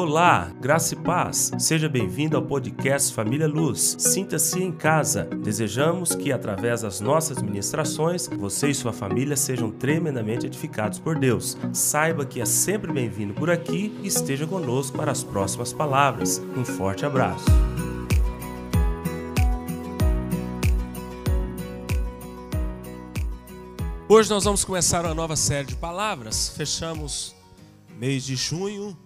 Olá, graça e paz. Seja bem-vindo ao podcast Família Luz. Sinta-se em casa. Desejamos que, através das nossas ministrações, você e sua família sejam tremendamente edificados por Deus. Saiba que é sempre bem-vindo por aqui e esteja conosco para as próximas palavras. Um forte abraço. Hoje nós vamos começar uma nova série de palavras. Fechamos mês de junho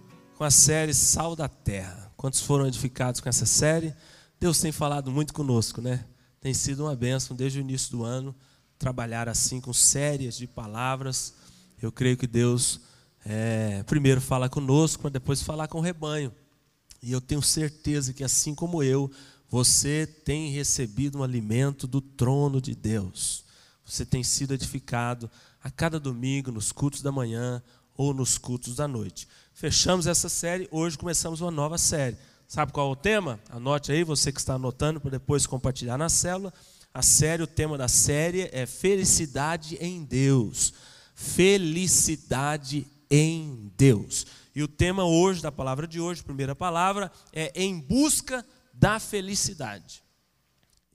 com a série Sal da Terra. Quantos foram edificados com essa série? Deus tem falado muito conosco, né? Tem sido uma bênção desde o início do ano trabalhar assim com séries de palavras. Eu creio que Deus é, primeiro fala conosco, para depois falar com o rebanho. E eu tenho certeza que assim como eu, você tem recebido um alimento do trono de Deus. Você tem sido edificado a cada domingo, nos cultos da manhã ou nos cultos da noite. Fechamos essa série, hoje começamos uma nova série. Sabe qual é o tema? Anote aí, você que está anotando, para depois compartilhar na célula. A série, o tema da série é Felicidade em Deus. Felicidade em Deus. E o tema hoje, da palavra de hoje, primeira palavra, é Em Busca da Felicidade.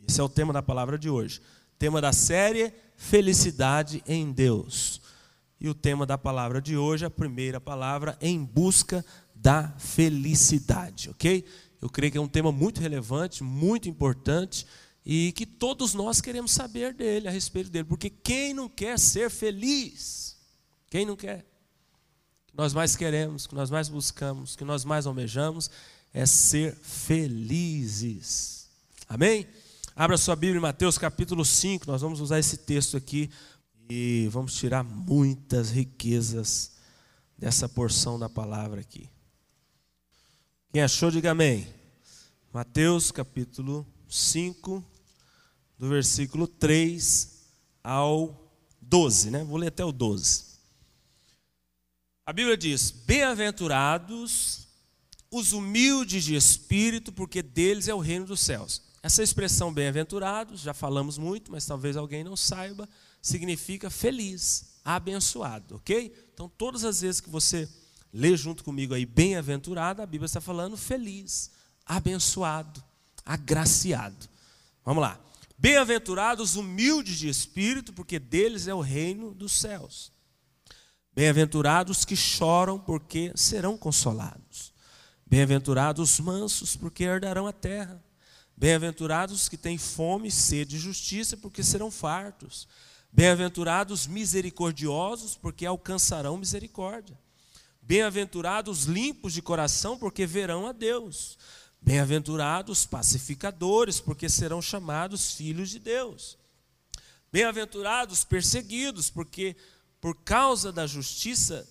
Esse é o tema da palavra de hoje. Tema da série, Felicidade em Deus. E o tema da palavra de hoje, a primeira palavra, em busca da felicidade, ok? Eu creio que é um tema muito relevante, muito importante e que todos nós queremos saber dele, a respeito dele, porque quem não quer ser feliz? Quem não quer? O que nós mais queremos, o que nós mais buscamos, o que nós mais almejamos é ser felizes. Amém? Abra sua Bíblia em Mateus capítulo 5, nós vamos usar esse texto aqui e vamos tirar muitas riquezas dessa porção da palavra aqui. Quem achou, diga amém. Mateus capítulo 5, do versículo 3 ao 12, né? Vou ler até o 12. A Bíblia diz: Bem-aventurados os humildes de espírito, porque deles é o reino dos céus. Essa expressão bem-aventurados, já falamos muito, mas talvez alguém não saiba significa feliz, abençoado, ok? Então, todas as vezes que você lê junto comigo aí, bem-aventurado, a Bíblia está falando feliz, abençoado, agraciado. Vamos lá. Bem-aventurados humildes de espírito, porque deles é o reino dos céus. Bem-aventurados que choram, porque serão consolados. Bem-aventurados mansos, porque herdarão a terra. Bem-aventurados que têm fome e sede de justiça, porque serão fartos. Bem-aventurados misericordiosos, porque alcançarão misericórdia. Bem-aventurados limpos de coração, porque verão a Deus. Bem-aventurados pacificadores, porque serão chamados filhos de Deus. Bem-aventurados perseguidos, porque por causa da justiça,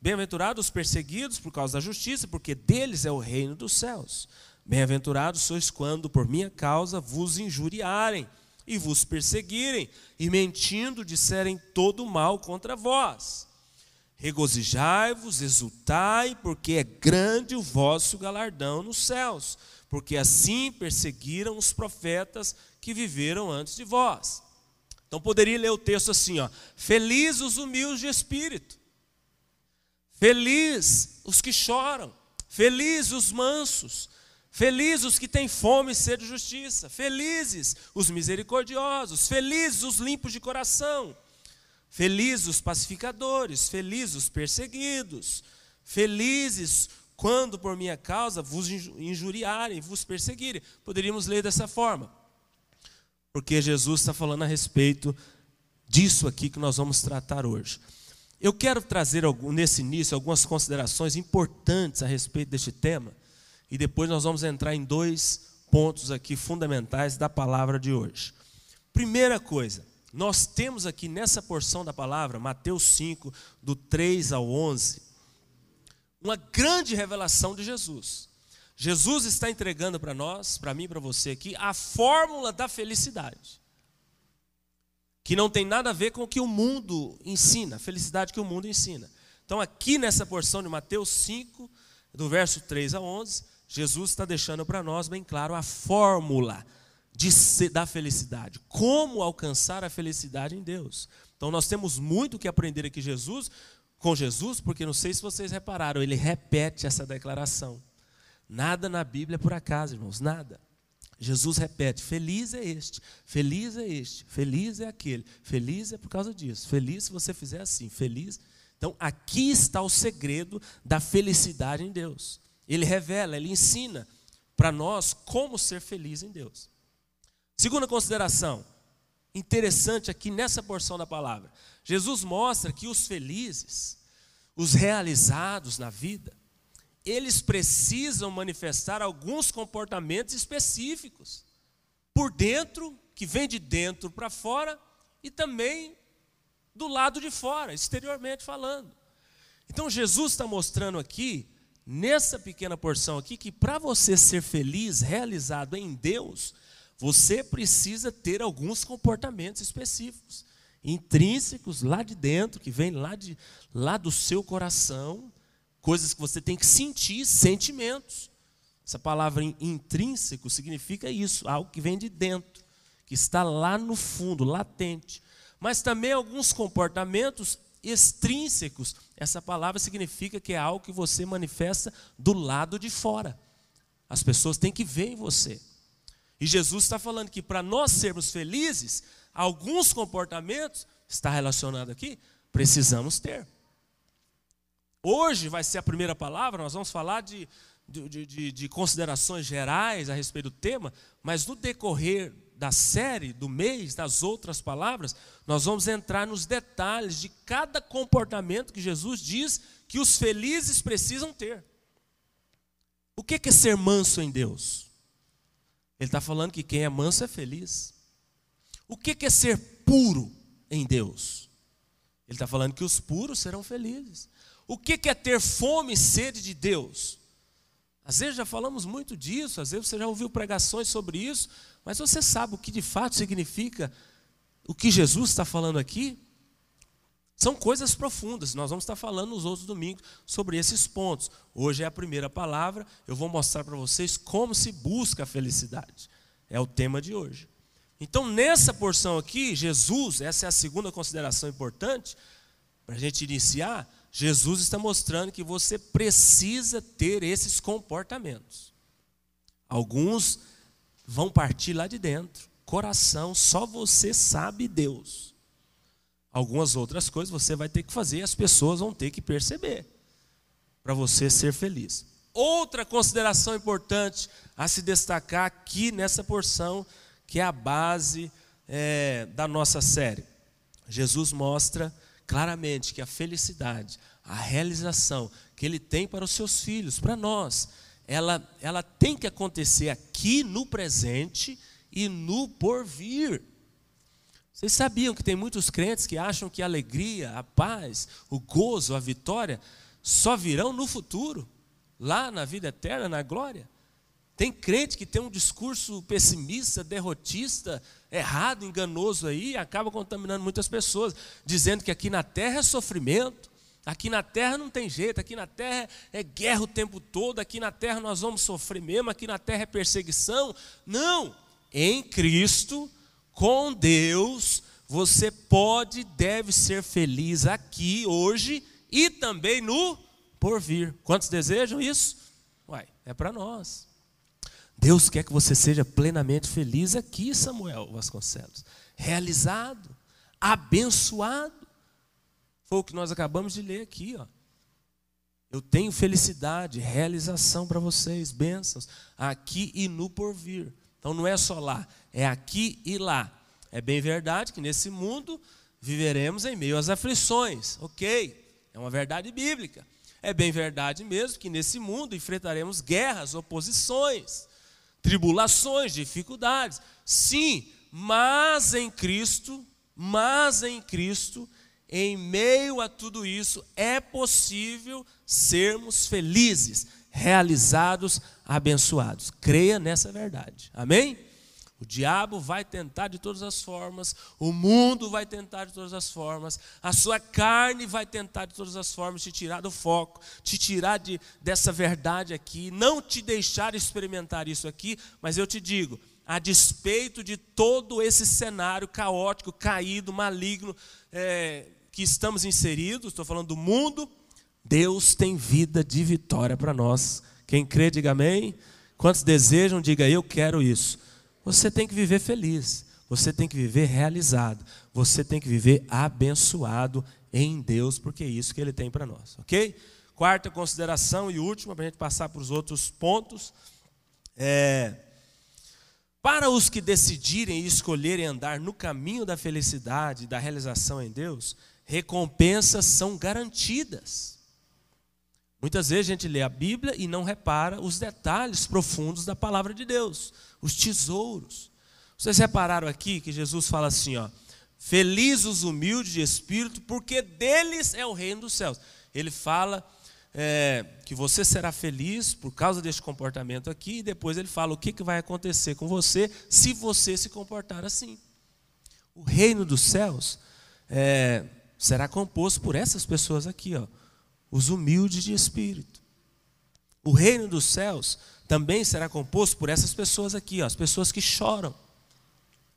bem-aventurados perseguidos por causa da justiça, porque deles é o reino dos céus. Bem-aventurados sois quando por minha causa vos injuriarem e vos perseguirem, e mentindo disserem todo mal contra vós. Regozijai-vos, exultai, porque é grande o vosso galardão nos céus, porque assim perseguiram os profetas que viveram antes de vós. Então poderia ler o texto assim, ó: Feliz os humildes de espírito. Feliz os que choram, feliz os mansos, Felizes os que têm fome e sede de justiça. Felizes os misericordiosos. Felizes os limpos de coração. Felizes os pacificadores. Felizes os perseguidos. Felizes quando por minha causa vos injuriarem, vos perseguirem. Poderíamos ler dessa forma. Porque Jesus está falando a respeito disso aqui que nós vamos tratar hoje. Eu quero trazer nesse início algumas considerações importantes a respeito deste tema e depois nós vamos entrar em dois pontos aqui fundamentais da palavra de hoje. Primeira coisa, nós temos aqui nessa porção da palavra, Mateus 5, do 3 ao 11, uma grande revelação de Jesus. Jesus está entregando para nós, para mim e para você aqui, a fórmula da felicidade. Que não tem nada a ver com o que o mundo ensina, a felicidade que o mundo ensina. Então, aqui nessa porção de Mateus 5, do verso 3 a 11, Jesus está deixando para nós bem claro a fórmula de da felicidade, como alcançar a felicidade em Deus. Então nós temos muito que aprender aqui Jesus com Jesus, porque não sei se vocês repararam, ele repete essa declaração. Nada na Bíblia é por acaso, irmãos, nada. Jesus repete: Feliz é este, feliz é este, feliz é aquele, feliz é por causa disso, feliz se você fizer assim, feliz. Então, aqui está o segredo da felicidade em Deus. Ele revela, ele ensina para nós como ser feliz em Deus. Segunda consideração, interessante aqui nessa porção da palavra. Jesus mostra que os felizes, os realizados na vida, eles precisam manifestar alguns comportamentos específicos, por dentro, que vem de dentro para fora, e também do lado de fora, exteriormente falando. Então Jesus está mostrando aqui, nessa pequena porção aqui, que para você ser feliz, realizado em Deus, você precisa ter alguns comportamentos específicos, intrínsecos lá de dentro, que vem lá, de, lá do seu coração, coisas que você tem que sentir, sentimentos. Essa palavra intrínseco significa isso, algo que vem de dentro, que está lá no fundo, latente. Mas também alguns comportamentos extrínsecos. Essa palavra significa que é algo que você manifesta do lado de fora. As pessoas têm que ver em você. E Jesus está falando que para nós sermos felizes, alguns comportamentos, está relacionado aqui, precisamos ter. Hoje vai ser a primeira palavra, nós vamos falar de, de, de, de considerações gerais a respeito do tema, mas no decorrer da série, do mês, das outras palavras, nós vamos entrar nos detalhes de cada comportamento que Jesus diz que os felizes precisam ter. O que é ser manso em Deus? Ele está falando que quem é manso é feliz. O que é ser puro em Deus? Ele está falando que os puros serão felizes. O que é ter fome e sede de Deus? Às vezes já falamos muito disso, às vezes você já ouviu pregações sobre isso, mas você sabe o que de fato significa o que Jesus está falando aqui? São coisas profundas, nós vamos estar falando nos outros domingos sobre esses pontos. Hoje é a primeira palavra, eu vou mostrar para vocês como se busca a felicidade. É o tema de hoje. Então, nessa porção aqui, Jesus, essa é a segunda consideração importante, para a gente iniciar, Jesus está mostrando que você precisa ter esses comportamentos. Alguns vão partir lá de dentro, coração, só você sabe Deus. Algumas outras coisas você vai ter que fazer, as pessoas vão ter que perceber, para você ser feliz. Outra consideração importante a se destacar aqui nessa porção, que é a base é, da nossa série. Jesus mostra claramente que a felicidade, a realização que ele tem para os seus filhos, para nós, ela, ela tem que acontecer aqui no presente e no porvir. Vocês sabiam que tem muitos crentes que acham que a alegria, a paz, o gozo, a vitória só virão no futuro, lá na vida eterna, na glória? Tem crente que tem um discurso pessimista, derrotista, errado, enganoso aí, e acaba contaminando muitas pessoas, dizendo que aqui na terra é sofrimento, aqui na terra não tem jeito, aqui na terra é guerra o tempo todo, aqui na terra nós vamos sofrer mesmo, aqui na terra é perseguição. Não! Em Cristo, com Deus, você pode e deve ser feliz aqui, hoje e também no porvir. Quantos desejam isso? Uai, é para nós. Deus quer que você seja plenamente feliz aqui, Samuel Vasconcelos. Realizado, abençoado. Foi o que nós acabamos de ler aqui, ó. Eu tenho felicidade, realização para vocês, bênçãos, aqui e no porvir. Então não é só lá, é aqui e lá. É bem verdade que nesse mundo viveremos em meio às aflições, ok? É uma verdade bíblica. É bem verdade mesmo que nesse mundo enfrentaremos guerras, oposições tribulações, dificuldades. Sim, mas em Cristo, mas em Cristo, em meio a tudo isso, é possível sermos felizes, realizados, abençoados. Creia nessa verdade. Amém? O diabo vai tentar de todas as formas, o mundo vai tentar de todas as formas, a sua carne vai tentar de todas as formas te tirar do foco, te tirar de, dessa verdade aqui, não te deixar experimentar isso aqui, mas eu te digo, a despeito de todo esse cenário caótico, caído, maligno, é, que estamos inseridos, estou falando do mundo, Deus tem vida de vitória para nós. Quem crê, diga amém. Quantos desejam, diga eu quero isso. Você tem que viver feliz, você tem que viver realizado, você tem que viver abençoado em Deus, porque é isso que Ele tem para nós, ok? Quarta consideração e última, para a gente passar para os outros pontos. É, para os que decidirem e escolherem andar no caminho da felicidade, da realização em Deus, recompensas são garantidas. Muitas vezes a gente lê a Bíblia e não repara os detalhes profundos da palavra de Deus, os tesouros. Vocês repararam aqui que Jesus fala assim, ó: Felizes os humildes de espírito, porque deles é o reino dos céus. Ele fala é, que você será feliz por causa deste comportamento aqui, e depois ele fala o que, que vai acontecer com você se você se comportar assim. O reino dos céus é, será composto por essas pessoas aqui, ó, os humildes de espírito. O reino dos céus também será composto por essas pessoas aqui, ó, as pessoas que choram.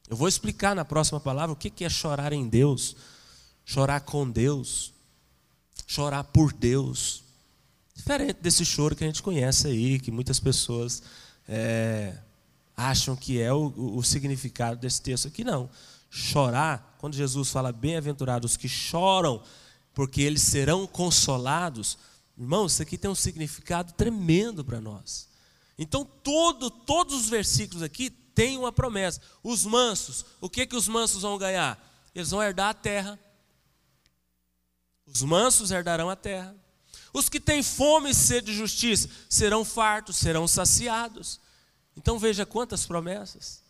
Eu vou explicar na próxima palavra o que é chorar em Deus, chorar com Deus, chorar por Deus. Diferente desse choro que a gente conhece aí, que muitas pessoas é, acham que é o, o, significado desse texto aqui. Não. Chorar, quando Jesus fala bem-aventurados que choram, porque eles serão consolados, irmãos, isso aqui tem um significado tremendo para nós. Então, todo, todos os versículos aqui têm uma promessa. Os mansos, o que, que os mansos vão ganhar? Eles vão herdar a terra. Os mansos herdarão a terra. Os que têm fome e sede de justiça serão fartos, serão saciados. Então veja quantas promessas,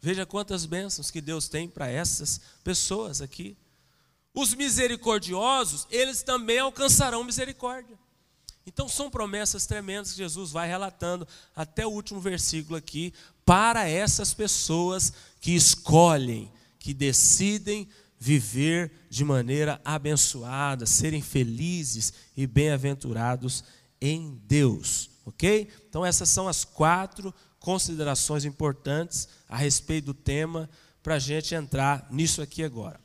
veja quantas bênçãos que Deus tem para essas pessoas aqui. Os misericordiosos, eles também alcançarão misericórdia. Então são promessas tremendas que Jesus vai relatando até o último versículo aqui para essas pessoas que escolhem, que decidem viver de maneira abençoada, serem felizes e bem-aventurados em Deus, ok? Então, essas são as quatro considerações importantes a respeito do tema para a gente entrar nisso aqui agora.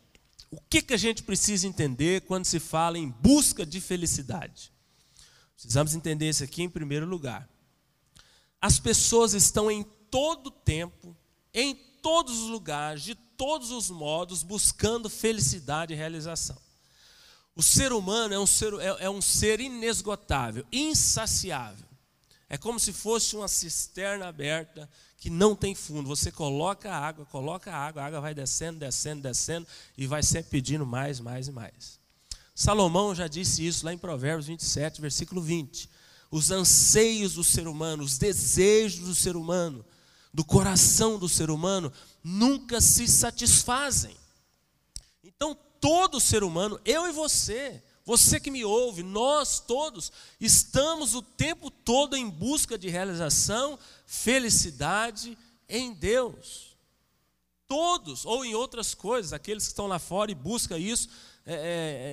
O que, que a gente precisa entender quando se fala em busca de felicidade? Precisamos entender isso aqui em primeiro lugar. As pessoas estão em todo tempo, em todos os lugares, de todos os modos, buscando felicidade e realização. O ser humano é um ser, é, é um ser inesgotável, insaciável. É como se fosse uma cisterna aberta que não tem fundo. Você coloca a água, coloca a água, a água vai descendo, descendo, descendo e vai sempre pedindo mais, mais e mais. Salomão já disse isso lá em Provérbios 27, versículo 20. Os anseios do ser humano, os desejos do ser humano, do coração do ser humano, nunca se satisfazem. Então, todo ser humano, eu e você, você que me ouve, nós todos, estamos o tempo todo em busca de realização, felicidade em Deus. Todos, ou em outras coisas, aqueles que estão lá fora e buscam isso é, é,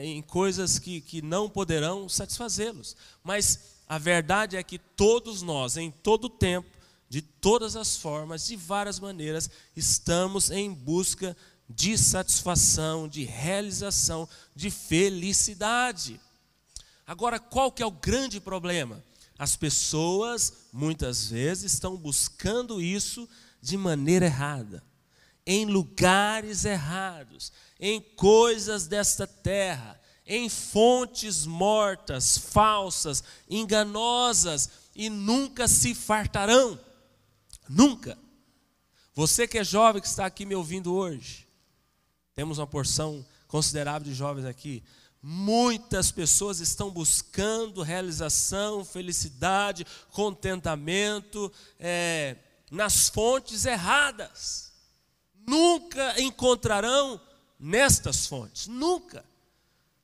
é em coisas que, que não poderão satisfazê-los. Mas a verdade é que todos nós, em todo tempo, de todas as formas, de várias maneiras, estamos em busca de satisfação, de realização, de felicidade. Agora, qual que é o grande problema? As pessoas muitas vezes estão buscando isso de maneira errada, em lugares errados, em coisas desta terra, em fontes mortas, falsas, enganosas e nunca se fartarão. Nunca. Você que é jovem, que está aqui me ouvindo hoje, temos uma porção considerável de jovens aqui. Muitas pessoas estão buscando realização, felicidade, contentamento é, nas fontes erradas. Nunca encontrarão nestas fontes, nunca.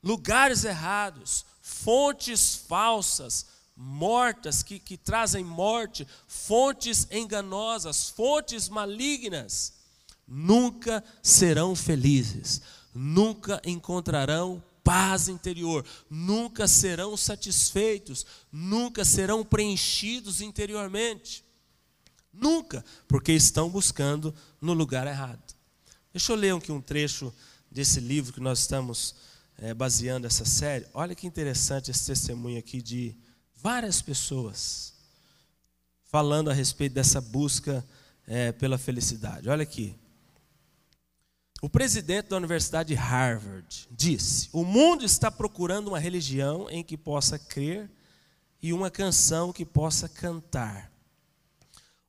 Lugares errados, fontes falsas, mortas, que, que trazem morte, fontes enganosas, fontes malignas, nunca serão felizes, nunca encontrarão paz interior, nunca serão satisfeitos, nunca serão preenchidos interiormente. Nunca, porque estão buscando no lugar errado. Deixa eu ler aqui um trecho desse livro que nós estamos é, baseando essa série, olha que interessante esse testemunho aqui de várias pessoas falando a respeito dessa busca é, pela felicidade. Olha aqui. O presidente da Universidade de Harvard disse: O mundo está procurando uma religião em que possa crer e uma canção que possa cantar.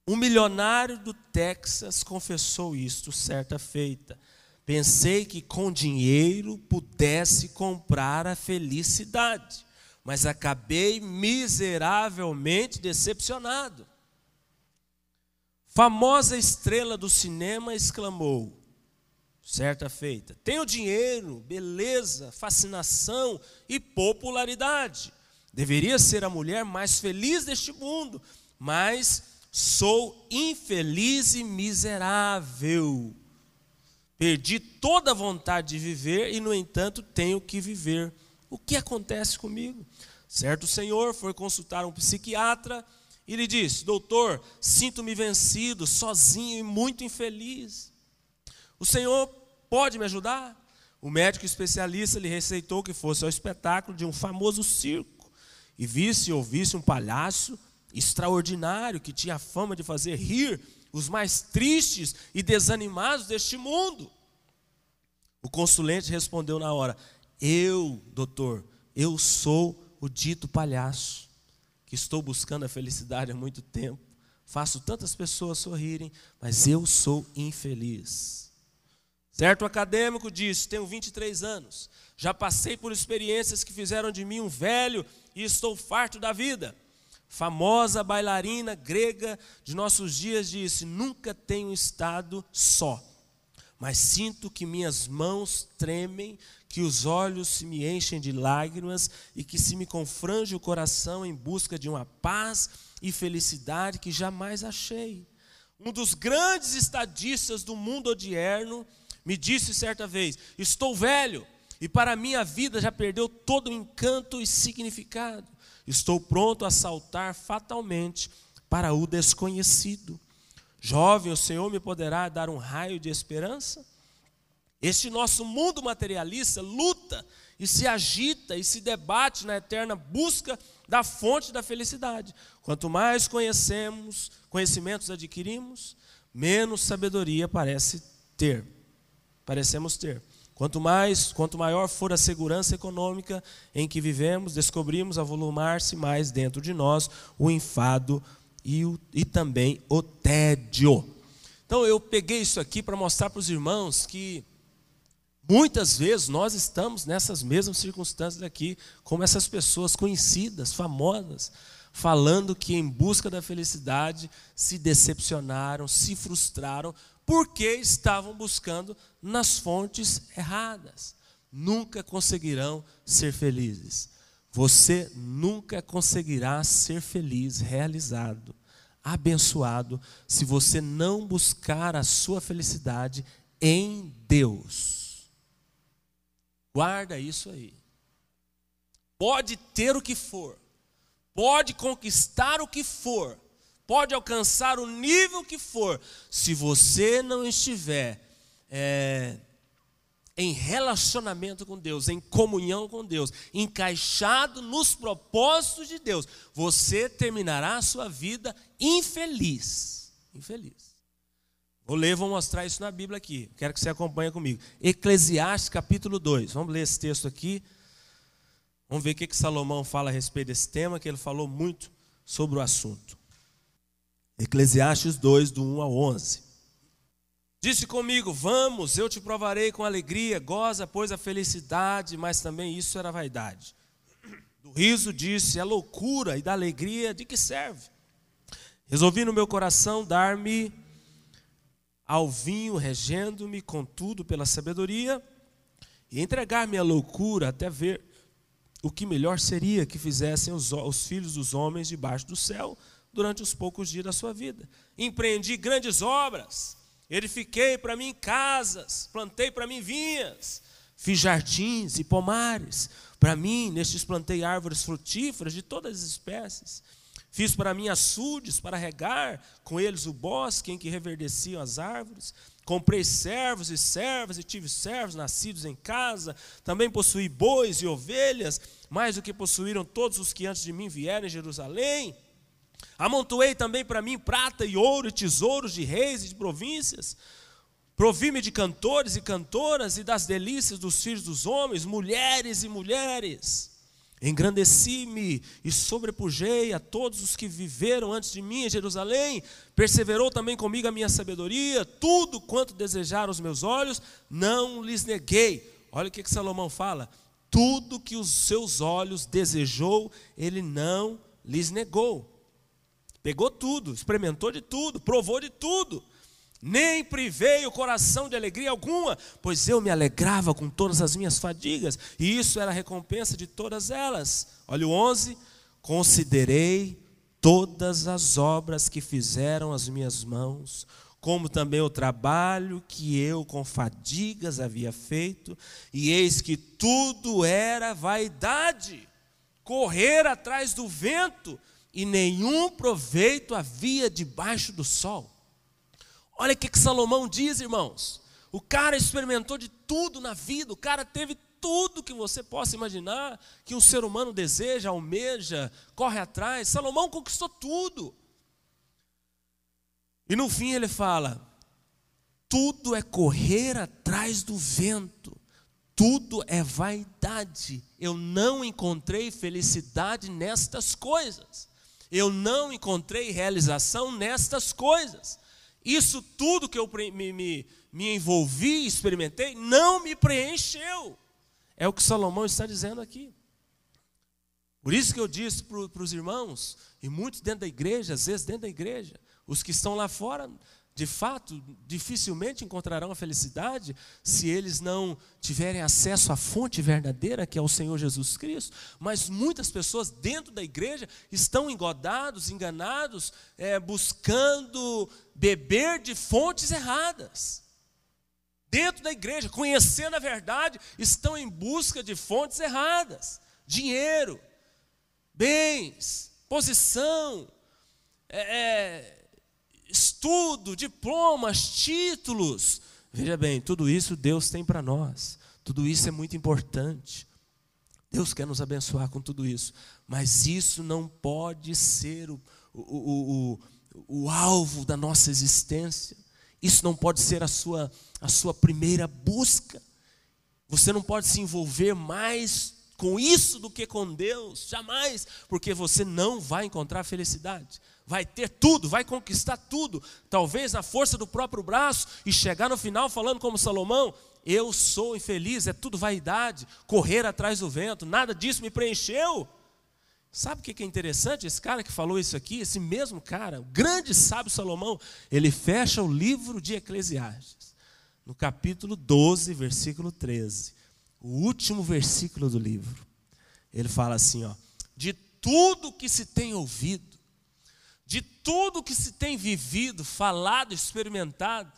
Um milionário do Texas confessou isto certa feita. Pensei que com dinheiro pudesse comprar a felicidade, mas acabei miseravelmente decepcionado. Famosa estrela do cinema exclamou: certa feita. Tenho dinheiro, beleza, fascinação e popularidade. Deveria ser a mulher mais feliz deste mundo, mas sou infeliz e miserável. Perdi toda a vontade de viver e, no entanto, tenho que viver. O que acontece comigo? Certo senhor foi consultar um psiquiatra e lhe disse: Doutor, sinto-me vencido, sozinho e muito infeliz. O senhor pode me ajudar? O médico especialista lhe receitou que fosse ao espetáculo de um famoso circo e visse e ouvisse um palhaço extraordinário que tinha a fama de fazer rir os mais tristes e desanimados deste mundo. O consulente respondeu na hora: Eu, doutor, eu sou o dito palhaço, que estou buscando a felicidade há muito tempo, faço tantas pessoas sorrirem, mas eu sou infeliz. Certo acadêmico disse: Tenho 23 anos, já passei por experiências que fizeram de mim um velho e estou farto da vida. Famosa bailarina grega de nossos dias disse: Nunca tenho estado só, mas sinto que minhas mãos tremem, que os olhos se me enchem de lágrimas e que se me confrange o coração em busca de uma paz e felicidade que jamais achei. Um dos grandes estadistas do mundo odierno me disse certa vez: Estou velho e para a minha vida já perdeu todo o encanto e significado. Estou pronto a saltar fatalmente para o desconhecido. Jovem, o Senhor me poderá dar um raio de esperança? Este nosso mundo materialista luta e se agita e se debate na eterna busca da fonte da felicidade. Quanto mais conhecemos, conhecimentos adquirimos, menos sabedoria parece ter parecemos ter. Quanto mais, quanto maior for a segurança econômica em que vivemos, descobrimos avolumar-se mais dentro de nós o enfado e, o, e também o tédio. Então eu peguei isso aqui para mostrar para os irmãos que muitas vezes nós estamos nessas mesmas circunstâncias aqui, como essas pessoas conhecidas, famosas, falando que em busca da felicidade se decepcionaram, se frustraram porque estavam buscando nas fontes erradas. Nunca conseguirão ser felizes. Você nunca conseguirá ser feliz, realizado, abençoado, se você não buscar a sua felicidade em Deus. Guarda isso aí. Pode ter o que for, pode conquistar o que for, pode alcançar o nível que for, se você não estiver é, em relacionamento com Deus, em comunhão com Deus, encaixado nos propósitos de Deus, você terminará a sua vida infeliz. Infeliz. Vou ler, vou mostrar isso na Bíblia aqui. Quero que você acompanhe comigo. Eclesiastes capítulo 2. Vamos ler esse texto aqui. Vamos ver o que, que Salomão fala a respeito desse tema, que ele falou muito sobre o assunto. Eclesiastes 2, do 1 ao 11. Disse comigo: Vamos, eu te provarei com alegria, goza, pois a felicidade, mas também isso era vaidade. Do riso disse: É loucura, e da alegria de que serve? Resolvi no meu coração dar-me ao vinho, regendo-me, contudo, pela sabedoria, e entregar-me à loucura até ver o que melhor seria que fizessem os, os filhos dos homens debaixo do céu durante os poucos dias da sua vida. Empreendi grandes obras, edifiquei para mim casas, plantei para mim vinhas, fiz jardins e pomares. Para mim, nestes plantei árvores frutíferas de todas as espécies. Fiz para mim açudes para regar com eles o bosque em que reverdeciam as árvores. Comprei servos e servas, e tive servos nascidos em casa. Também possuí bois e ovelhas, mais do que possuíram todos os que antes de mim vieram em Jerusalém. Amontoei também para mim prata e ouro e tesouros de reis e de províncias. Provi-me de cantores e cantoras e das delícias dos filhos dos homens, mulheres e mulheres. Engrandeci-me e sobrepujei a todos os que viveram antes de mim em Jerusalém. Perseverou também comigo a minha sabedoria. Tudo quanto desejaram os meus olhos, não lhes neguei. Olha o que, que Salomão fala. Tudo que os seus olhos desejou, ele não lhes negou. Pegou tudo, experimentou de tudo, provou de tudo nem privei o coração de alegria alguma, pois eu me alegrava com todas as minhas fadigas, e isso era a recompensa de todas elas. Olha o 11: considerei todas as obras que fizeram as minhas mãos, como também o trabalho que eu com fadigas havia feito, e eis que tudo era vaidade, correr atrás do vento, e nenhum proveito havia debaixo do sol. Olha o que, que Salomão diz, irmãos. O cara experimentou de tudo na vida, o cara teve tudo que você possa imaginar que um ser humano deseja, almeja, corre atrás. Salomão conquistou tudo. E no fim ele fala: tudo é correr atrás do vento, tudo é vaidade. Eu não encontrei felicidade nestas coisas, eu não encontrei realização nestas coisas. Isso tudo que eu me, me, me envolvi, experimentei, não me preencheu. É o que Salomão está dizendo aqui. Por isso que eu disse para os irmãos, e muitos dentro da igreja, às vezes dentro da igreja, os que estão lá fora de fato, dificilmente encontrarão a felicidade se eles não tiverem acesso à fonte verdadeira, que é o Senhor Jesus Cristo. Mas muitas pessoas dentro da igreja estão engodados, enganados, é, buscando beber de fontes erradas. Dentro da igreja, conhecendo a verdade, estão em busca de fontes erradas: dinheiro, bens, posição, é, é estudo, diplomas, títulos. Veja bem, tudo isso Deus tem para nós. Tudo isso é muito importante. Deus quer nos abençoar com tudo isso. Mas isso não pode ser o, o, o, o, alvo da nossa existência. Isso não pode ser a sua, a sua primeira busca. Você não pode se envolver mais com isso do que com Deus, jamais, porque você não vai encontrar felicidade vai ter tudo, vai conquistar tudo, talvez na força do próprio braço, e chegar no final falando como Salomão: Eu sou infeliz, é tudo vaidade, correr atrás do vento, nada disso me preencheu. Sabe o que é interessante? Esse cara que falou isso aqui, esse mesmo cara, o grande sábio Salomão, ele fecha o livro de Eclesiastes, no capítulo 12, versículo 13, o último versículo do livro. Ele fala assim: ó, de tudo que se tem ouvido, de tudo que se tem vivido, falado, experimentado,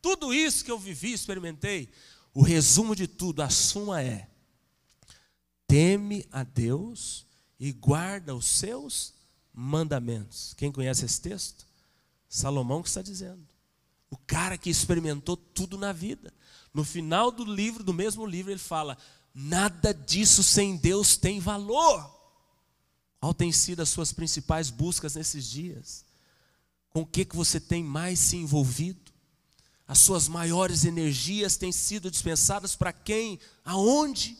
tudo isso que eu vivi, experimentei, o resumo de tudo, a suma é: teme a Deus e guarda os seus mandamentos. Quem conhece esse texto? Salomão que está dizendo. O cara que experimentou tudo na vida. No final do livro, do mesmo livro, ele fala: nada disso sem Deus tem valor. Qual tem sido as suas principais buscas nesses dias? Com o que, que você tem mais se envolvido? As suas maiores energias têm sido dispensadas para quem? Aonde?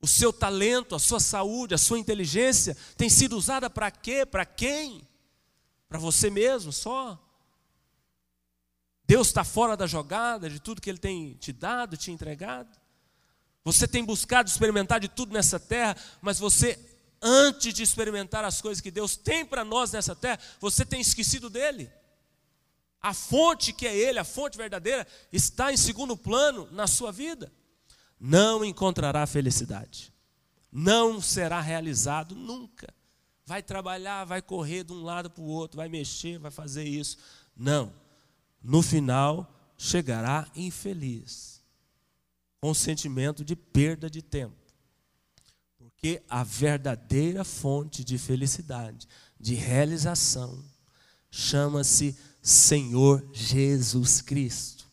O seu talento, a sua saúde, a sua inteligência tem sido usada para quê? Para quem? Para você mesmo só? Deus está fora da jogada de tudo que Ele tem te dado, te entregado? Você tem buscado experimentar de tudo nessa terra, mas você antes de experimentar as coisas que Deus tem para nós nessa terra, você tem esquecido dele. A fonte que é Ele, a fonte verdadeira, está em segundo plano na sua vida. Não encontrará felicidade, não será realizado nunca. Vai trabalhar, vai correr de um lado para o outro, vai mexer, vai fazer isso. Não. No final, chegará infeliz, com sentimento de perda de tempo porque a verdadeira fonte de felicidade, de realização, chama-se Senhor Jesus Cristo.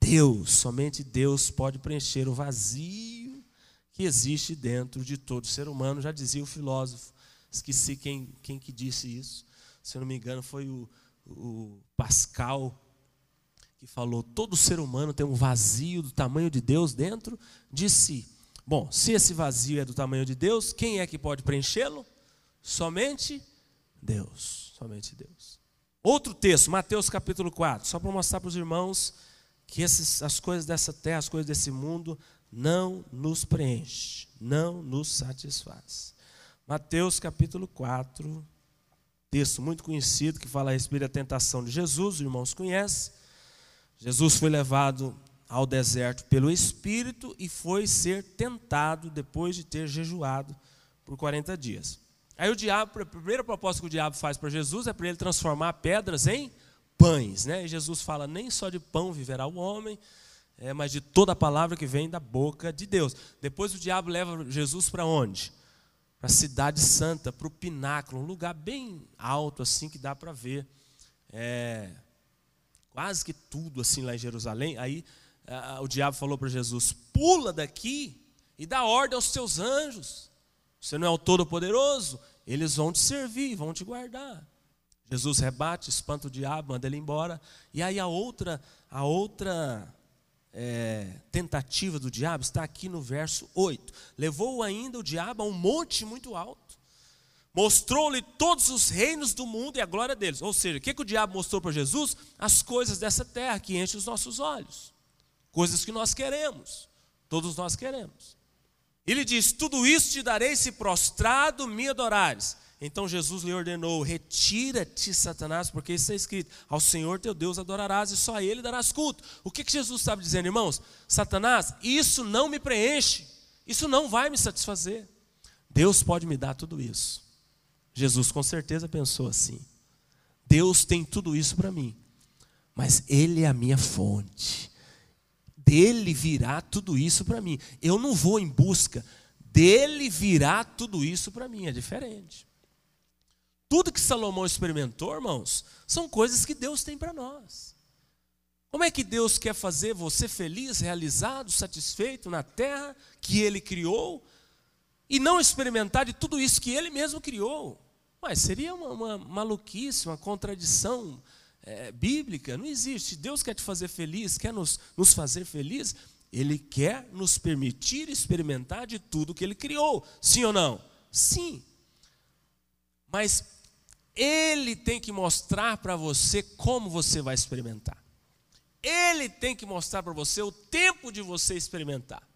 Deus, somente Deus pode preencher o vazio que existe dentro de todo ser humano, já dizia o filósofo. Esqueci quem, quem que disse isso. Se eu não me engano, foi o, o Pascal que falou: todo ser humano tem um vazio do tamanho de Deus dentro de si. Bom, se esse vazio é do tamanho de Deus, quem é que pode preenchê-lo? Somente Deus. Somente Deus. Outro texto, Mateus capítulo 4, só para mostrar para os irmãos que esses, as coisas dessa terra, as coisas desse mundo, não nos preenche, não nos satisfaz. Mateus capítulo 4, texto muito conhecido que fala a respeito da tentação de Jesus, os irmãos conhecem. Jesus foi levado ao deserto pelo Espírito e foi ser tentado depois de ter jejuado por 40 dias. Aí o diabo, a primeira proposta que o diabo faz para Jesus é para ele transformar pedras em pães. Né? E Jesus fala: nem só de pão viverá o homem, é, mas de toda a palavra que vem da boca de Deus. Depois o diabo leva Jesus para onde? Para a cidade santa, para o pináculo, um lugar bem alto, assim, que dá para ver é, quase que tudo assim lá em Jerusalém. Aí o diabo falou para Jesus: pula daqui e dá ordem aos teus anjos. Você não é o Todo-Poderoso? eles vão te servir, vão te guardar. Jesus rebate, espanta o diabo, manda ele embora. E aí a outra, a outra é, tentativa do diabo está aqui no verso 8. Levou ainda o diabo a um monte muito alto. Mostrou-lhe todos os reinos do mundo e a glória deles. Ou seja, o que, que o diabo mostrou para Jesus? As coisas dessa terra que enchem os nossos olhos. Coisas que nós queremos. Todos nós queremos. Ele diz: Tudo isso te darei se prostrado me adorares. Então Jesus lhe ordenou: Retira-te, Satanás, porque isso está escrito: Ao Senhor teu Deus adorarás e só a Ele darás culto. O que, que Jesus estava dizendo, irmãos? Satanás, isso não me preenche, isso não vai me satisfazer. Deus pode me dar tudo isso. Jesus com certeza pensou assim: Deus tem tudo isso para mim, mas Ele é a minha fonte dele virá tudo isso para mim. Eu não vou em busca, dele virá tudo isso para mim. É diferente. Tudo que Salomão experimentou, irmãos, são coisas que Deus tem para nós. Como é que Deus quer fazer você feliz, realizado, satisfeito na terra que Ele criou e não experimentar de tudo isso que Ele mesmo criou? Mas seria uma, uma maluquice, uma contradição é, bíblica, não existe. Deus quer te fazer feliz, quer nos, nos fazer feliz, Ele quer nos permitir experimentar de tudo que Ele criou. Sim ou não? Sim. Mas Ele tem que mostrar para você como você vai experimentar. Ele tem que mostrar para você o tempo de você experimentar.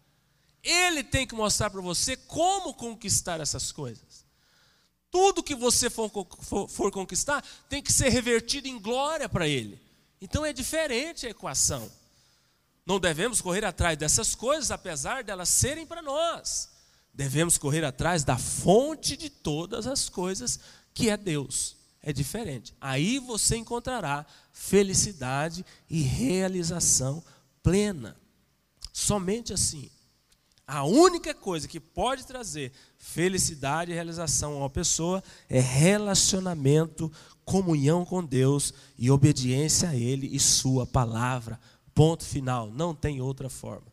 Ele tem que mostrar para você como conquistar essas coisas. Tudo que você for, for, for conquistar tem que ser revertido em glória para Ele. Então é diferente a equação. Não devemos correr atrás dessas coisas, apesar delas serem para nós. Devemos correr atrás da fonte de todas as coisas, que é Deus. É diferente. Aí você encontrará felicidade e realização plena. Somente assim. A única coisa que pode trazer felicidade e realização a uma pessoa é relacionamento, comunhão com Deus e obediência a Ele e Sua palavra. Ponto final. Não tem outra forma.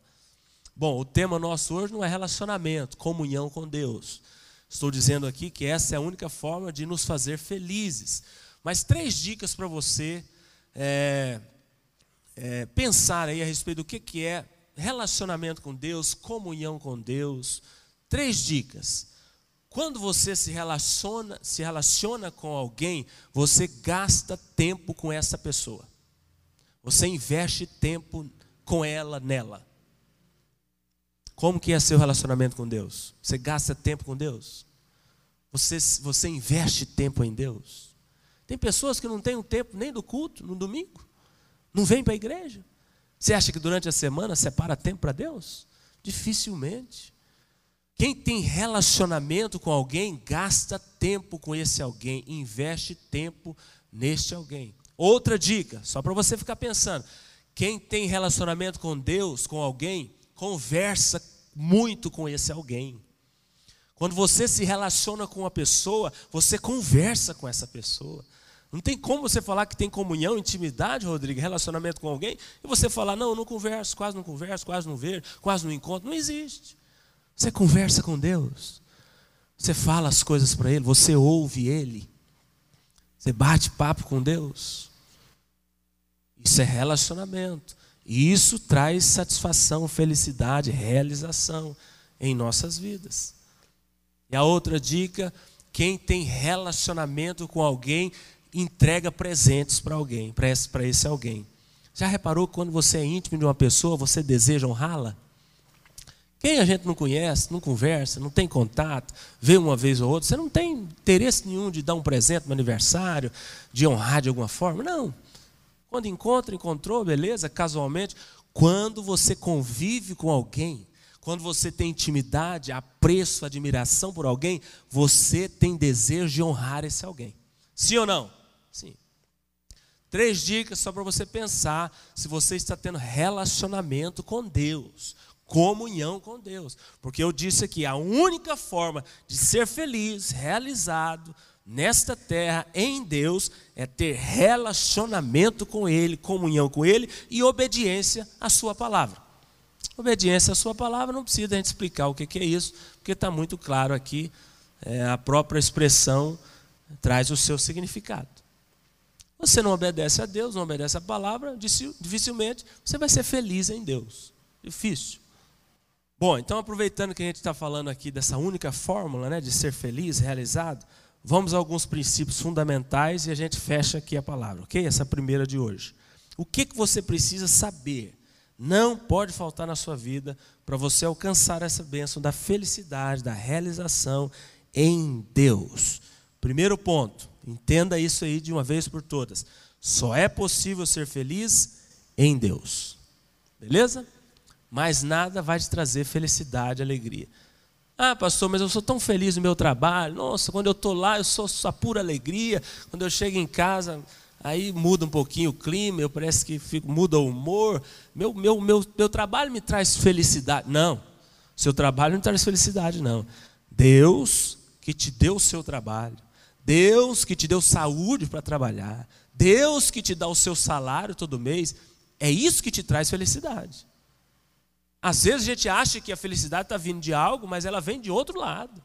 Bom, o tema nosso hoje não é relacionamento, comunhão com Deus. Estou dizendo aqui que essa é a única forma de nos fazer felizes. Mas três dicas para você é, é, pensar aí a respeito do que, que é relacionamento com Deus, comunhão com Deus. Três dicas. Quando você se relaciona, se relaciona com alguém, você gasta tempo com essa pessoa. Você investe tempo com ela, nela. Como que é seu relacionamento com Deus? Você gasta tempo com Deus? Você, você investe tempo em Deus? Tem pessoas que não têm um tempo nem do culto, no domingo. Não vêm para a igreja. Você acha que durante a semana separa tempo para Deus? Dificilmente. Quem tem relacionamento com alguém, gasta tempo com esse alguém, investe tempo neste alguém. Outra dica, só para você ficar pensando: quem tem relacionamento com Deus, com alguém, conversa muito com esse alguém. Quando você se relaciona com uma pessoa, você conversa com essa pessoa. Não tem como você falar que tem comunhão, intimidade, Rodrigo, relacionamento com alguém, e você falar, não, eu não converso, quase não converso, quase não vejo, quase não encontro. Não existe. Você conversa com Deus. Você fala as coisas para Ele, você ouve Ele. Você bate papo com Deus. Isso é relacionamento. E isso traz satisfação, felicidade, realização em nossas vidas. E a outra dica: quem tem relacionamento com alguém entrega presentes para alguém, para esse, esse alguém. Já reparou que quando você é íntimo de uma pessoa, você deseja honrá-la? Quem a gente não conhece, não conversa, não tem contato, vê uma vez ou outra, você não tem interesse nenhum de dar um presente no aniversário, de honrar de alguma forma? Não. Quando encontra, encontrou, beleza, casualmente. Quando você convive com alguém, quando você tem intimidade, apreço, admiração por alguém, você tem desejo de honrar esse alguém. Sim ou não? Sim. Três dicas só para você pensar se você está tendo relacionamento com Deus, comunhão com Deus. Porque eu disse aqui, a única forma de ser feliz, realizado nesta terra em Deus é ter relacionamento com Ele, comunhão com Ele e obediência à Sua palavra. Obediência à Sua palavra, não precisa a gente explicar o que é isso, porque está muito claro aqui, é, a própria expressão traz o seu significado. Você não obedece a Deus, não obedece a palavra, dificilmente você vai ser feliz em Deus. Difícil. Bom, então aproveitando que a gente está falando aqui dessa única fórmula né, de ser feliz, realizado, vamos a alguns princípios fundamentais e a gente fecha aqui a palavra, ok? Essa primeira de hoje. O que, que você precisa saber? Não pode faltar na sua vida para você alcançar essa bênção da felicidade, da realização em Deus. Primeiro ponto, entenda isso aí de uma vez por todas. Só é possível ser feliz em Deus. Beleza? Mas nada vai te trazer felicidade, alegria. Ah, pastor, mas eu sou tão feliz no meu trabalho. Nossa, quando eu estou lá, eu sou só pura alegria. Quando eu chego em casa, aí muda um pouquinho o clima, eu parece que fico, muda o humor. Meu, meu, meu, meu trabalho me traz felicidade. Não, seu trabalho não traz felicidade, não. Deus que te deu o seu trabalho, Deus que te deu saúde para trabalhar, Deus que te dá o seu salário todo mês, é isso que te traz felicidade. Às vezes a gente acha que a felicidade está vindo de algo, mas ela vem de outro lado.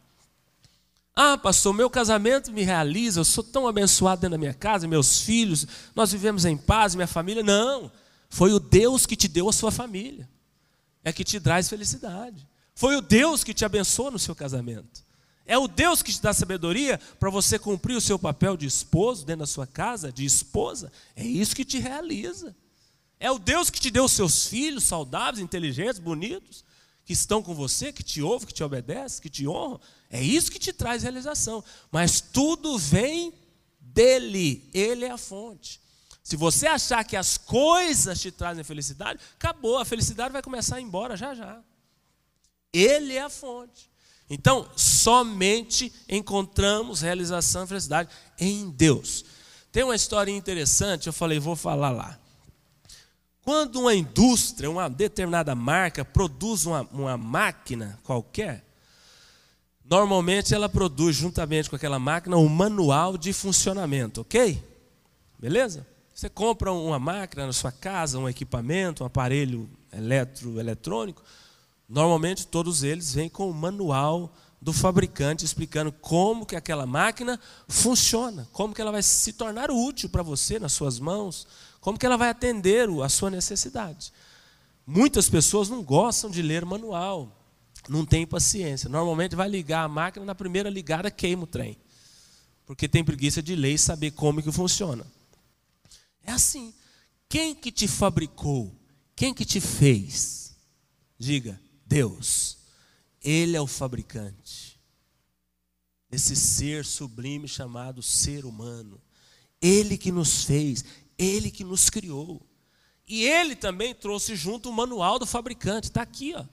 Ah, pastor, meu casamento me realiza, eu sou tão abençoado dentro da minha casa, meus filhos, nós vivemos em paz, minha família. Não, foi o Deus que te deu a sua família, é que te traz felicidade. Foi o Deus que te abençoou no seu casamento. É o Deus que te dá sabedoria para você cumprir o seu papel de esposo dentro da sua casa, de esposa. É isso que te realiza. É o Deus que te deu os seus filhos saudáveis, inteligentes, bonitos, que estão com você, que te ouvem, que te obedecem, que te honram. É isso que te traz realização. Mas tudo vem dele, ele é a fonte. Se você achar que as coisas te trazem felicidade, acabou, a felicidade vai começar a ir embora já já. Ele é a fonte. Então, somente encontramos realização e felicidade em Deus. Tem uma história interessante, eu falei, vou falar lá. Quando uma indústria, uma determinada marca, produz uma, uma máquina qualquer, normalmente ela produz, juntamente com aquela máquina, um manual de funcionamento, ok? Beleza? Você compra uma máquina na sua casa, um equipamento, um aparelho eletroeletrônico, Normalmente todos eles vêm com o manual do fabricante explicando como que aquela máquina funciona, como que ela vai se tornar útil para você nas suas mãos, como que ela vai atender a sua necessidade. Muitas pessoas não gostam de ler manual, não tem paciência. Normalmente vai ligar a máquina na primeira ligada queima o trem, porque tem preguiça de ler e saber como que funciona. É assim. Quem que te fabricou? Quem que te fez? Diga. Deus, Ele é o fabricante desse ser sublime chamado ser humano. Ele que nos fez, Ele que nos criou. E Ele também trouxe junto o manual do fabricante, está aqui, ó.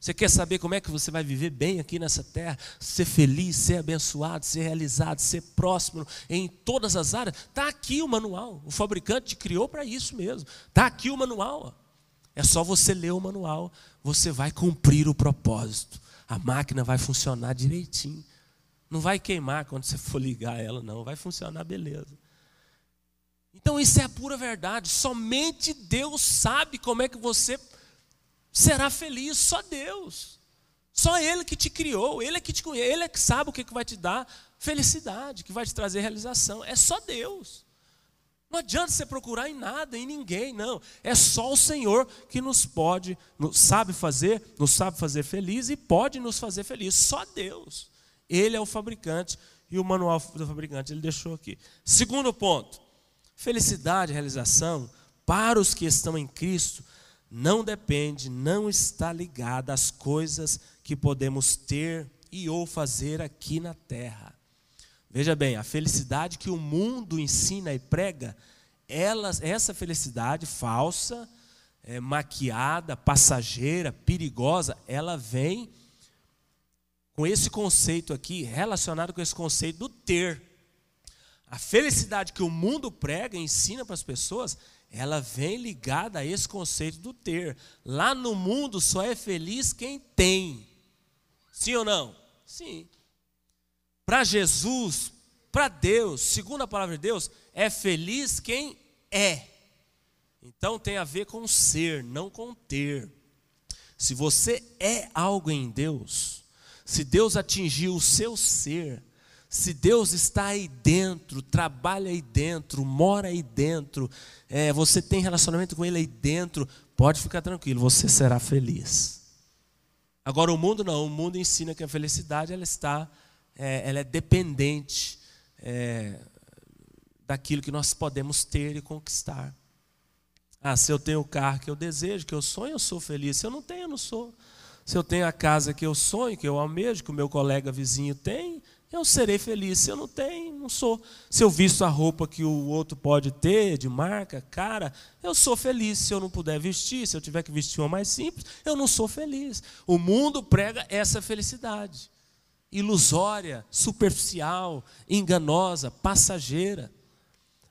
Você quer saber como é que você vai viver bem aqui nessa terra, ser feliz, ser abençoado, ser realizado, ser próximo em todas as áreas? Está aqui o manual. O fabricante te criou para isso mesmo. Está aqui o manual. Ó. É só você ler o manual, você vai cumprir o propósito. A máquina vai funcionar direitinho. Não vai queimar quando você for ligar ela, não. Vai funcionar beleza. Então isso é a pura verdade. Somente Deus sabe como é que você será feliz, só Deus. Só Ele que te criou, Ele é que te conhece, Ele é que sabe o que vai te dar felicidade, que vai te trazer realização. É só Deus. Não adianta você procurar em nada, em ninguém, não. É só o Senhor que nos pode, nos sabe fazer, nos sabe fazer feliz e pode nos fazer feliz. Só Deus. Ele é o fabricante e o manual do fabricante ele deixou aqui. Segundo ponto: felicidade, realização para os que estão em Cristo não depende, não está ligada às coisas que podemos ter e ou fazer aqui na terra. Veja bem, a felicidade que o mundo ensina e prega, ela, essa felicidade falsa, é, maquiada, passageira, perigosa, ela vem com esse conceito aqui, relacionado com esse conceito do ter. A felicidade que o mundo prega ensina para as pessoas, ela vem ligada a esse conceito do ter. Lá no mundo só é feliz quem tem. Sim ou não? Sim. Para Jesus, para Deus, segundo a palavra de Deus, é feliz quem é. Então tem a ver com ser, não com ter. Se você é algo em Deus, se Deus atingiu o seu ser, se Deus está aí dentro, trabalha aí dentro, mora aí dentro, é, você tem relacionamento com Ele aí dentro, pode ficar tranquilo, você será feliz. Agora o mundo não, o mundo ensina que a felicidade ela está é, ela é dependente é, daquilo que nós podemos ter e conquistar. Ah, se eu tenho o carro que eu desejo, que eu sonho, eu sou feliz. Se eu não tenho, eu não sou. Se eu tenho a casa que eu sonho, que eu almejo, que o meu colega vizinho tem, eu serei feliz. Se eu não tenho, não sou. Se eu visto a roupa que o outro pode ter, de marca, cara, eu sou feliz. Se eu não puder vestir, se eu tiver que vestir uma mais simples, eu não sou feliz. O mundo prega essa felicidade ilusória, superficial, enganosa, passageira.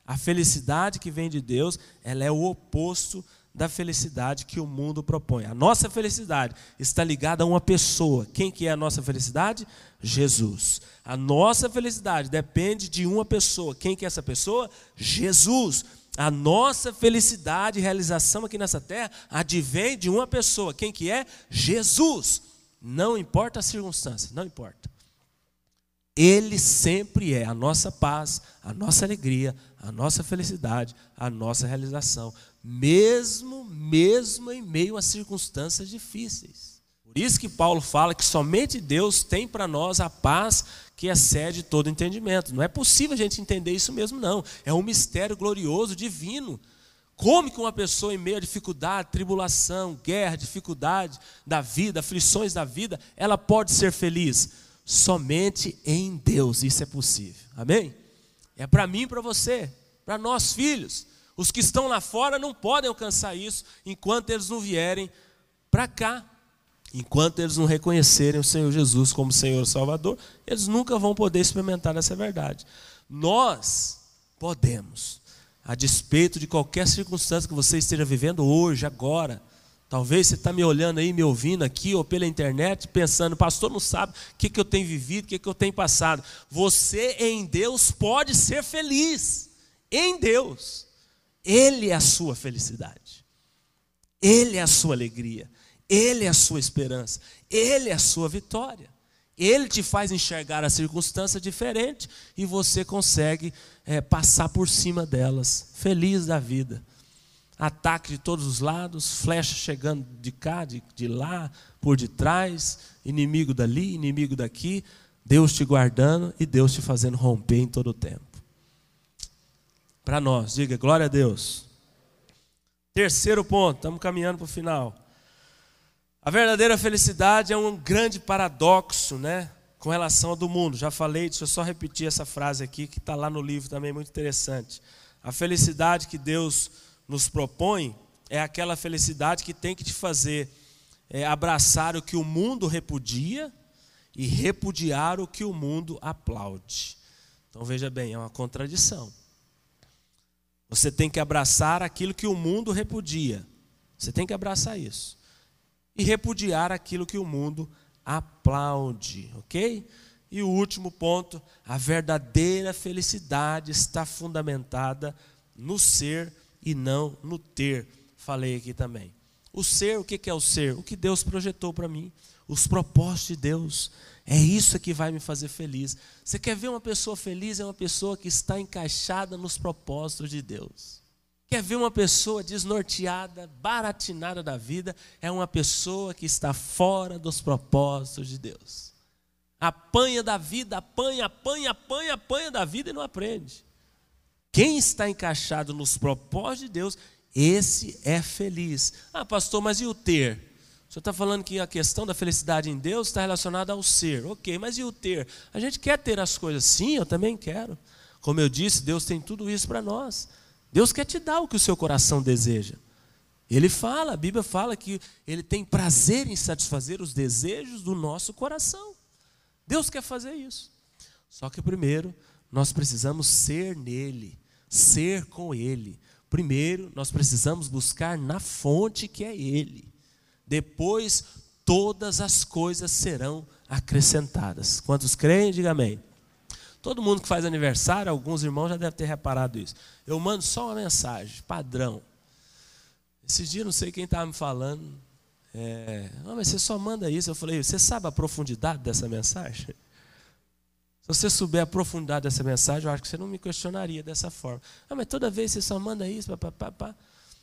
A felicidade que vem de Deus, ela é o oposto da felicidade que o mundo propõe. A nossa felicidade está ligada a uma pessoa. Quem que é a nossa felicidade? Jesus. A nossa felicidade depende de uma pessoa. Quem que é essa pessoa? Jesus. A nossa felicidade e realização aqui nessa terra advém de uma pessoa. Quem que é? Jesus. Não importa as circunstâncias, não importa. Ele sempre é a nossa paz, a nossa alegria, a nossa felicidade, a nossa realização, mesmo mesmo em meio a circunstâncias difíceis. Por isso que Paulo fala que somente Deus tem para nós a paz que excede todo entendimento. Não é possível a gente entender isso mesmo não. É um mistério glorioso, divino. Como que uma pessoa em meio a dificuldade, tribulação, guerra, dificuldade da vida, aflições da vida, ela pode ser feliz? Somente em Deus isso é possível. Amém? É para mim e para você, para nós filhos. Os que estão lá fora não podem alcançar isso enquanto eles não vierem para cá. Enquanto eles não reconhecerem o Senhor Jesus como Senhor Salvador, eles nunca vão poder experimentar essa verdade. Nós podemos a despeito de qualquer circunstância que você esteja vivendo hoje, agora. Talvez você está me olhando aí, me ouvindo aqui ou pela internet, pensando, pastor não sabe o que, que eu tenho vivido, o que, que eu tenho passado. Você em Deus pode ser feliz. Em Deus. Ele é a sua felicidade. Ele é a sua alegria. Ele é a sua esperança. Ele é a sua vitória. Ele te faz enxergar a circunstância diferente e você consegue é, passar por cima delas, feliz da vida. Ataque de todos os lados, flecha chegando de cá, de, de lá, por detrás, inimigo dali, inimigo daqui, Deus te guardando e Deus te fazendo romper em todo o tempo. Para nós, diga glória a Deus. Terceiro ponto, estamos caminhando para o final. A verdadeira felicidade é um grande paradoxo, né? Com relação ao do mundo. Já falei, deixa eu só repetir essa frase aqui, que está lá no livro também, muito interessante. A felicidade que Deus nos propõe é aquela felicidade que tem que te fazer é, abraçar o que o mundo repudia e repudiar o que o mundo aplaude. Então veja bem, é uma contradição. Você tem que abraçar aquilo que o mundo repudia. Você tem que abraçar isso e repudiar aquilo que o mundo aplaude, ok? E o último ponto, a verdadeira felicidade está fundamentada no ser e não no ter. Falei aqui também. O ser, o que é o ser? O que Deus projetou para mim, os propósitos de Deus. É isso que vai me fazer feliz. Você quer ver uma pessoa feliz? É uma pessoa que está encaixada nos propósitos de Deus. Quer ver uma pessoa desnorteada, baratinada da vida? É uma pessoa que está fora dos propósitos de Deus. Apanha da vida, apanha, apanha, apanha, apanha da vida e não aprende. Quem está encaixado nos propósitos de Deus, esse é feliz. Ah, pastor, mas e o ter? O senhor está falando que a questão da felicidade em Deus está relacionada ao ser. Ok, mas e o ter? A gente quer ter as coisas. Sim, eu também quero. Como eu disse, Deus tem tudo isso para nós. Deus quer te dar o que o seu coração deseja. Ele fala, a Bíblia fala que ele tem prazer em satisfazer os desejos do nosso coração. Deus quer fazer isso. Só que primeiro, nós precisamos ser nele, ser com ele. Primeiro, nós precisamos buscar na fonte que é ele. Depois, todas as coisas serão acrescentadas. Quantos creem, diga amém. Todo mundo que faz aniversário, alguns irmãos já devem ter reparado isso. Eu mando só uma mensagem, padrão. Esses dias, não sei quem estava me falando. É, não, mas você só manda isso. Eu falei, você sabe a profundidade dessa mensagem? Se você souber a profundidade dessa mensagem, eu acho que você não me questionaria dessa forma. Ah, mas toda vez você só manda isso, pá, pá, pá,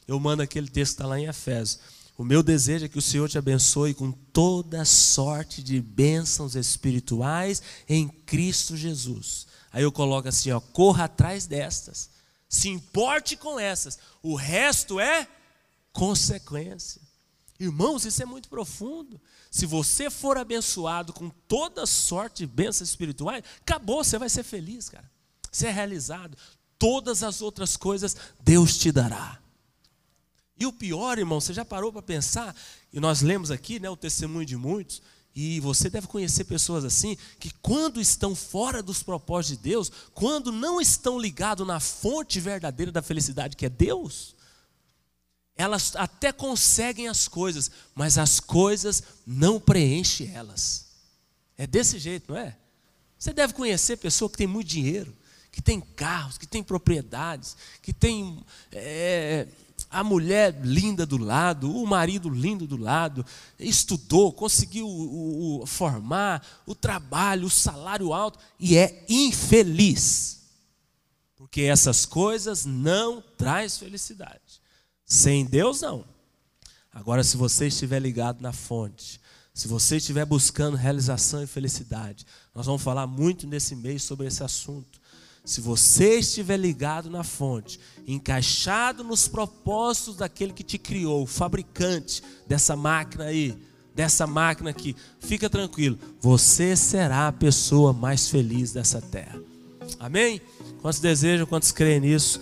Eu mando aquele texto que está lá em Efésios. O meu desejo é que o Senhor te abençoe com toda sorte de bênçãos espirituais em Cristo Jesus. Aí eu coloco assim, ó, corra atrás destas. Se importe com essas. O resto é consequência. Irmãos, isso é muito profundo. Se você for abençoado com toda sorte de bênçãos espirituais, acabou, você vai ser feliz, cara. Você é realizado. Todas as outras coisas Deus te dará. E o pior, irmão, você já parou para pensar? E nós lemos aqui né, o testemunho de muitos, e você deve conhecer pessoas assim, que quando estão fora dos propósitos de Deus, quando não estão ligados na fonte verdadeira da felicidade, que é Deus, elas até conseguem as coisas, mas as coisas não preenchem elas. É desse jeito, não é? Você deve conhecer pessoa que tem muito dinheiro, que tem carros, que tem propriedades, que tem é, a mulher linda do lado, o marido lindo do lado, estudou, conseguiu o, o, formar, o trabalho, o salário alto, e é infeliz. Porque essas coisas não traz felicidade. Sem Deus, não. Agora, se você estiver ligado na fonte, se você estiver buscando realização e felicidade, nós vamos falar muito nesse mês sobre esse assunto. Se você estiver ligado na fonte, encaixado nos propósitos daquele que te criou, o fabricante dessa máquina aí, dessa máquina aqui, fica tranquilo, você será a pessoa mais feliz dessa terra. Amém? Quantos desejam, quantos creem nisso?